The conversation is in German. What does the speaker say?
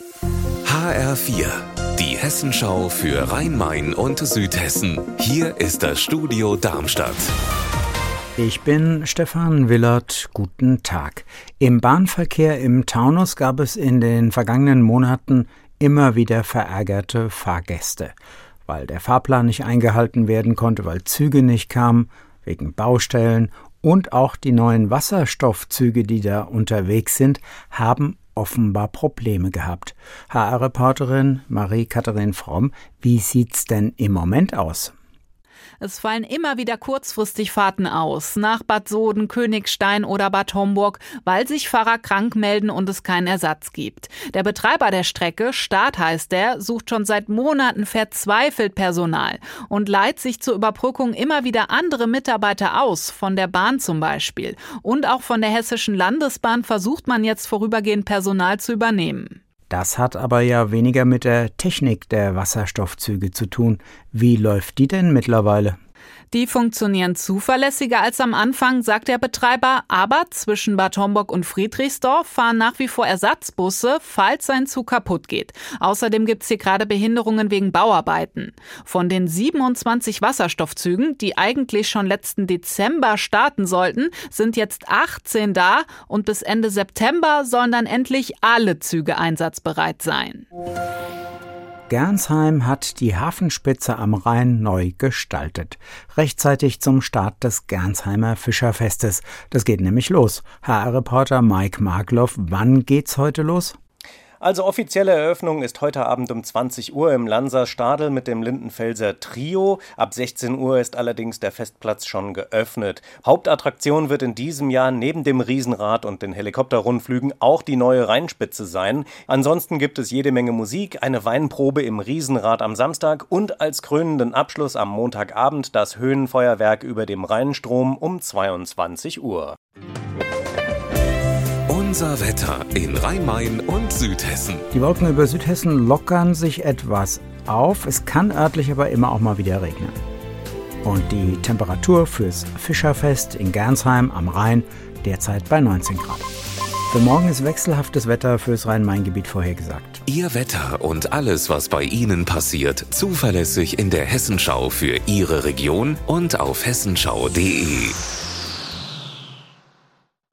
HR4, die Hessenschau für Rhein-Main und Südhessen. Hier ist das Studio Darmstadt. Ich bin Stefan Willert. Guten Tag. Im Bahnverkehr im Taunus gab es in den vergangenen Monaten immer wieder verärgerte Fahrgäste, weil der Fahrplan nicht eingehalten werden konnte, weil Züge nicht kamen, wegen Baustellen und auch die neuen Wasserstoffzüge, die da unterwegs sind, haben offenbar Probleme gehabt. HR-Reporterin Marie-Katharin Fromm, wie sieht's denn im Moment aus? Es fallen immer wieder kurzfristig Fahrten aus, nach Bad Soden, Königstein oder Bad Homburg, weil sich Fahrer krank melden und es keinen Ersatz gibt. Der Betreiber der Strecke, Staat heißt der, sucht schon seit Monaten verzweifelt Personal und leiht sich zur Überbrückung immer wieder andere Mitarbeiter aus, von der Bahn zum Beispiel. Und auch von der Hessischen Landesbahn versucht man jetzt vorübergehend Personal zu übernehmen. Das hat aber ja weniger mit der Technik der Wasserstoffzüge zu tun. Wie läuft die denn mittlerweile? Die funktionieren zuverlässiger als am Anfang, sagt der Betreiber, aber zwischen Bad Homburg und Friedrichsdorf fahren nach wie vor Ersatzbusse, falls sein Zug kaputt geht. Außerdem gibt es hier gerade Behinderungen wegen Bauarbeiten. Von den 27 Wasserstoffzügen, die eigentlich schon letzten Dezember starten sollten, sind jetzt 18 da und bis Ende September sollen dann endlich alle Züge einsatzbereit sein. Gernsheim hat die Hafenspitze am Rhein neu gestaltet. Rechtzeitig zum Start des Gernsheimer Fischerfestes. Das geht nämlich los. HR-Reporter Mike Markloff, wann geht's heute los? Also offizielle Eröffnung ist heute Abend um 20 Uhr im Lanser Stadel mit dem Lindenfelser Trio. Ab 16 Uhr ist allerdings der Festplatz schon geöffnet. Hauptattraktion wird in diesem Jahr neben dem Riesenrad und den Helikopterrundflügen auch die neue Rheinspitze sein. Ansonsten gibt es jede Menge Musik, eine Weinprobe im Riesenrad am Samstag und als krönenden Abschluss am Montagabend das Höhenfeuerwerk über dem Rheinstrom um 22 Uhr. Unser Wetter in Rhein-Main und Südhessen. Die Wolken über Südhessen lockern sich etwas auf. Es kann örtlich aber immer auch mal wieder regnen. Und die Temperatur fürs Fischerfest in Gernsheim am Rhein derzeit bei 19 Grad. Für morgen ist wechselhaftes Wetter fürs Rhein-Main-Gebiet vorhergesagt. Ihr Wetter und alles, was bei Ihnen passiert, zuverlässig in der Hessenschau für Ihre Region und auf hessenschau.de.